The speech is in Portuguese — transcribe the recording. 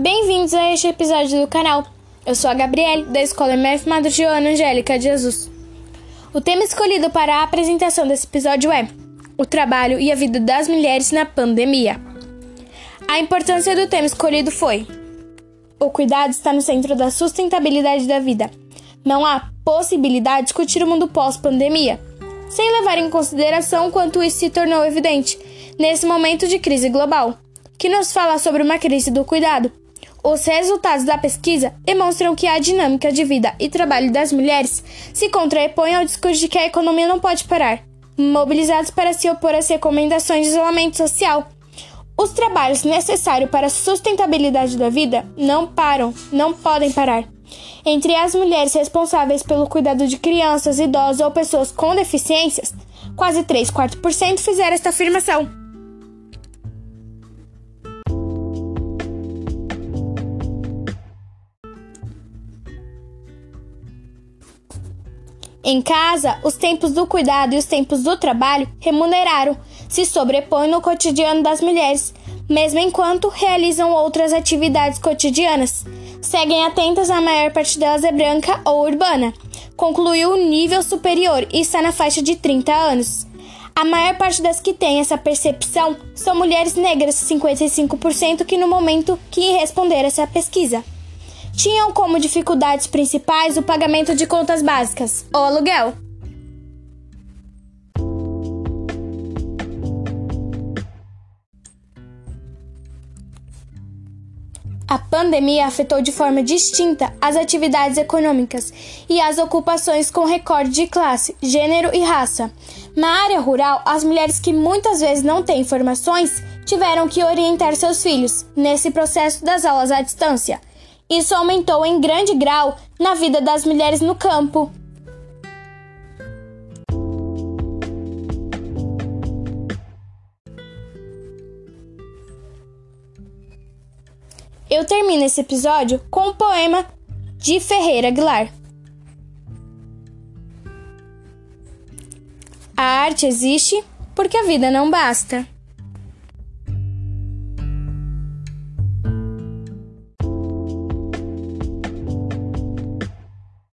Bem-vindos a este episódio do canal. Eu sou a Gabriele, da Escola MF Madre Joana Angélica de Jesus. O tema escolhido para a apresentação desse episódio é o trabalho e a vida das mulheres na pandemia. A importância do tema escolhido foi: o cuidado está no centro da sustentabilidade da vida. Não há possibilidade de discutir o mundo pós-pandemia, sem levar em consideração quanto isso se tornou evidente nesse momento de crise global, que nos fala sobre uma crise do cuidado. Os resultados da pesquisa demonstram que a dinâmica de vida e trabalho das mulheres se contrapõe ao discurso de que a economia não pode parar, mobilizados para se opor às recomendações de isolamento social. Os trabalhos necessários para a sustentabilidade da vida não param, não podem parar. Entre as mulheres responsáveis pelo cuidado de crianças, idosos ou pessoas com deficiências, quase 3 4% fizeram esta afirmação. Em casa, os tempos do cuidado e os tempos do trabalho remuneraram se sobrepõem no cotidiano das mulheres, mesmo enquanto realizam outras atividades cotidianas. Seguem atentas, a maior parte delas é branca ou urbana. Concluiu o nível superior e está na faixa de 30 anos. A maior parte das que têm essa percepção são mulheres negras, 55% que no momento que responderam essa pesquisa tinham como dificuldades principais o pagamento de contas básicas ou aluguel. A pandemia afetou de forma distinta as atividades econômicas e as ocupações com recorde de classe, gênero e raça. Na área rural, as mulheres que muitas vezes não têm informações tiveram que orientar seus filhos nesse processo das aulas à distância. Isso aumentou em grande grau na vida das mulheres no campo. Eu termino esse episódio com um poema de Ferreira Aguilar. A arte existe porque a vida não basta.